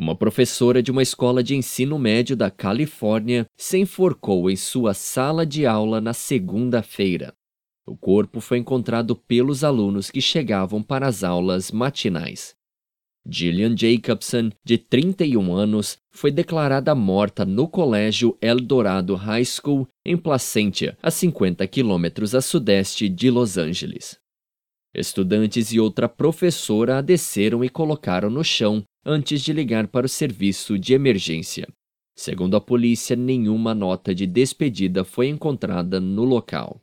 Uma professora de uma escola de ensino médio da Califórnia se enforcou em sua sala de aula na segunda-feira. O corpo foi encontrado pelos alunos que chegavam para as aulas matinais. Gillian Jacobson, de 31 anos, foi declarada morta no colégio Eldorado High School, em Placentia, a 50 quilômetros a sudeste de Los Angeles. Estudantes e outra professora a desceram e colocaram no chão antes de ligar para o serviço de emergência. Segundo a polícia, nenhuma nota de despedida foi encontrada no local.